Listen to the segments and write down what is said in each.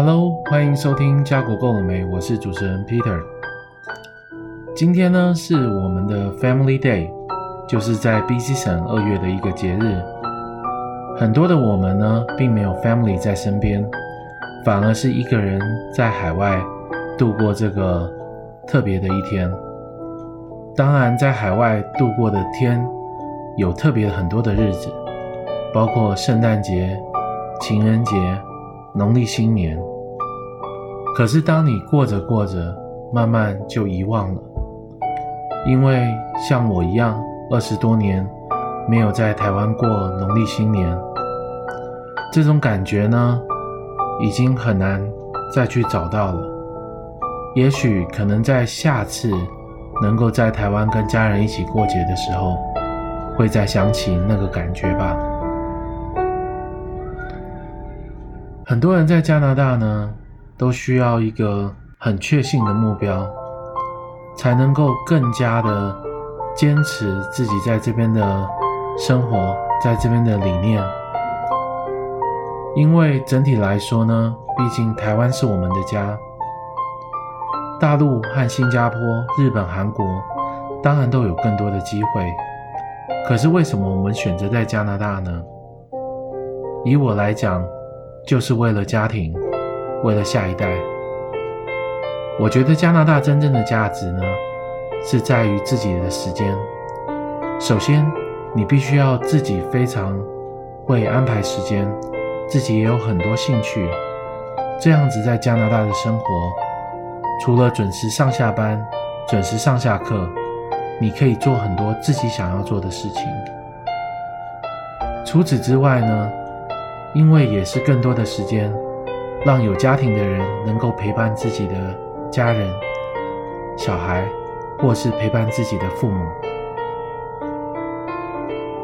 Hello，欢迎收听家国够了没？我是主持人 Peter。今天呢是我们的 Family Day，就是在 BC 省二月的一个节日。很多的我们呢，并没有 family 在身边，反而是一个人在海外度过这个特别的一天。当然，在海外度过的天有特别很多的日子，包括圣诞节、情人节。农历新年，可是当你过着过着，慢慢就遗忘了，因为像我一样，二十多年没有在台湾过农历新年，这种感觉呢，已经很难再去找到了。也许可能在下次能够在台湾跟家人一起过节的时候，会再想起那个感觉吧。很多人在加拿大呢，都需要一个很确信的目标，才能够更加的坚持自己在这边的生活，在这边的理念。因为整体来说呢，毕竟台湾是我们的家，大陆和新加坡、日本、韩国当然都有更多的机会。可是为什么我们选择在加拿大呢？以我来讲，就是为了家庭，为了下一代。我觉得加拿大真正的价值呢，是在于自己的时间。首先，你必须要自己非常会安排时间，自己也有很多兴趣。这样子在加拿大的生活，除了准时上下班、准时上下课，你可以做很多自己想要做的事情。除此之外呢，因为也是更多的时间，让有家庭的人能够陪伴自己的家人、小孩，或是陪伴自己的父母，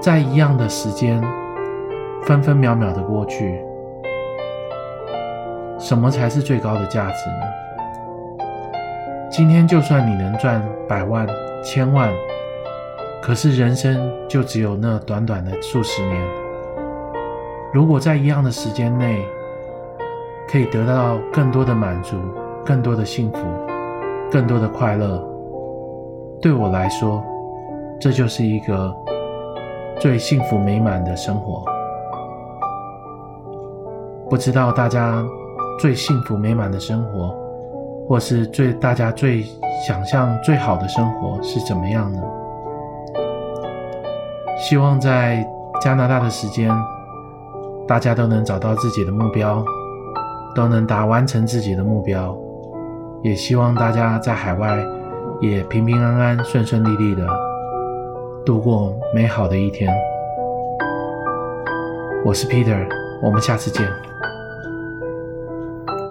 在一样的时间，分分秒秒的过去，什么才是最高的价值呢？今天就算你能赚百万、千万，可是人生就只有那短短的数十年。如果在一样的时间内，可以得到更多的满足、更多的幸福、更多的快乐，对我来说，这就是一个最幸福美满的生活。不知道大家最幸福美满的生活，或是最大家最想象最好的生活是怎么样呢？希望在加拿大的时间。大家都能找到自己的目标，都能达完成自己的目标，也希望大家在海外也平平安安、顺顺利利的度过美好的一天。我是 Peter，我们下次见。